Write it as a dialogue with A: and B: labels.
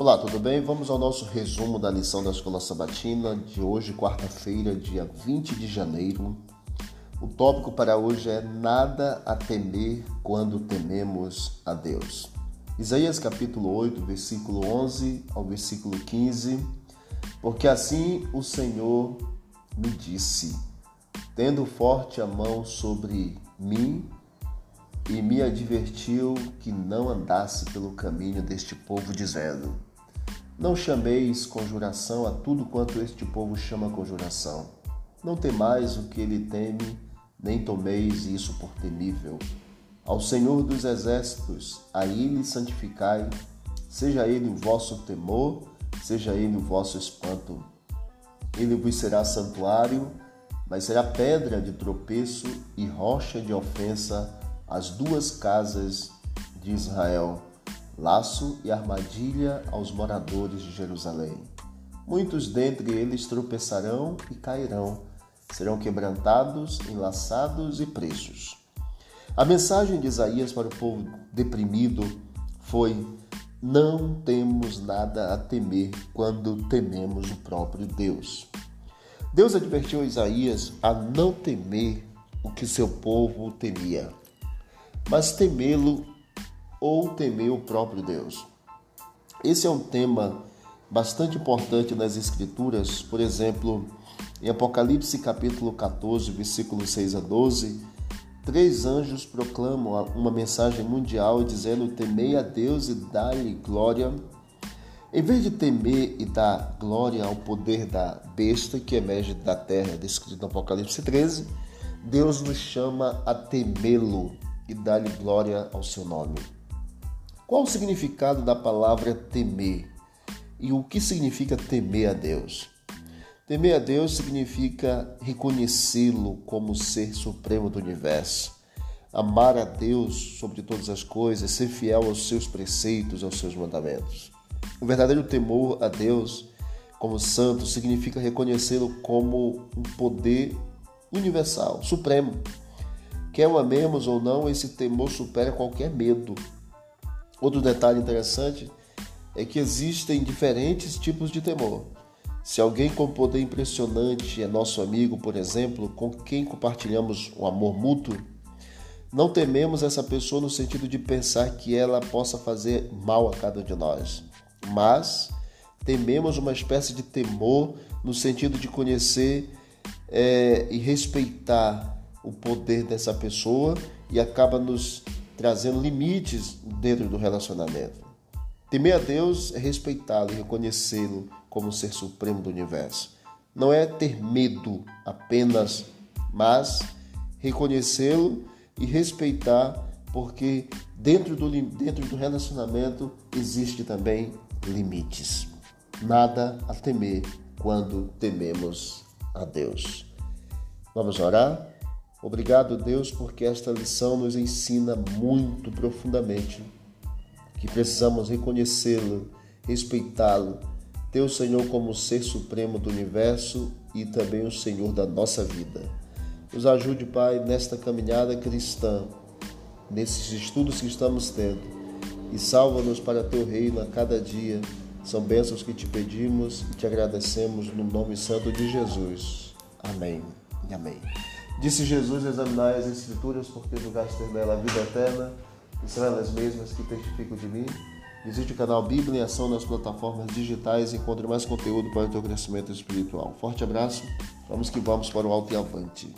A: Olá, tudo bem? Vamos ao nosso resumo da lição da Escola Sabatina de hoje, quarta-feira, dia 20 de janeiro. O tópico para hoje é Nada a temer quando tememos a Deus. Isaías capítulo 8, versículo 11 ao versículo 15. Porque assim o Senhor me disse, tendo forte a mão sobre mim, e me advertiu que não andasse pelo caminho deste povo, dizendo: Não chameis conjuração a tudo quanto este povo chama conjuração. Não temais o que ele teme, nem tomeis isso por temível. Ao Senhor dos exércitos, a ele santificai, seja ele o vosso temor, seja ele o vosso espanto. Ele vos será santuário, mas será pedra de tropeço e rocha de ofensa as duas casas de Israel, laço e armadilha aos moradores de Jerusalém. Muitos dentre eles tropeçarão e cairão, serão quebrantados, enlaçados e presos. A mensagem de Isaías para o povo deprimido foi: Não temos nada a temer quando tememos o próprio Deus. Deus advertiu Isaías a não temer o que seu povo temia mas temê-lo ou temer o próprio Deus. Esse é um tema bastante importante nas Escrituras, por exemplo, em Apocalipse capítulo 14, versículo 6 a 12, três anjos proclamam uma mensagem mundial dizendo: Temei a Deus e dá-lhe glória. Em vez de temer e dar glória ao poder da besta que emerge da terra, descrito no Apocalipse 13, Deus nos chama a temê-lo e dá-lhe glória ao seu nome. Qual o significado da palavra temer? E o que significa temer a Deus? Temer a Deus significa reconhecê-lo como ser supremo do universo, amar a Deus sobre todas as coisas, ser fiel aos seus preceitos, aos seus mandamentos. O verdadeiro temor a Deus como santo significa reconhecê-lo como um poder universal, supremo, Quer o amemos ou não, esse temor supera qualquer medo. Outro detalhe interessante é que existem diferentes tipos de temor. Se alguém com poder impressionante é nosso amigo, por exemplo, com quem compartilhamos um amor mútuo, não tememos essa pessoa no sentido de pensar que ela possa fazer mal a cada um de nós, mas tememos uma espécie de temor no sentido de conhecer é, e respeitar o poder dessa pessoa e acaba nos trazendo limites dentro do relacionamento. Temer a Deus é respeitá-lo e reconhecê-lo como ser supremo do universo. Não é ter medo apenas, mas reconhecê-lo e respeitar, porque dentro do, dentro do relacionamento existe também limites. Nada a temer quando tememos a Deus. Vamos orar? Obrigado, Deus, porque esta lição nos ensina muito profundamente que precisamos reconhecê-lo, respeitá-lo, ter o Senhor como ser supremo do universo e também o Senhor da nossa vida. Nos ajude, Pai, nesta caminhada cristã, nesses estudos que estamos tendo, e salva-nos para teu reino a cada dia. São bênçãos que te pedimos e te agradecemos no nome santo de Jesus. Amém e amém. Disse Jesus: Examinai as Escrituras, porque julgaste nela a vida eterna, e são elas mesmas que testificam de mim. Visite o canal Bíblia em Ação nas plataformas digitais e encontre mais conteúdo para o teu crescimento espiritual. Forte abraço, vamos que vamos para o alto e avante.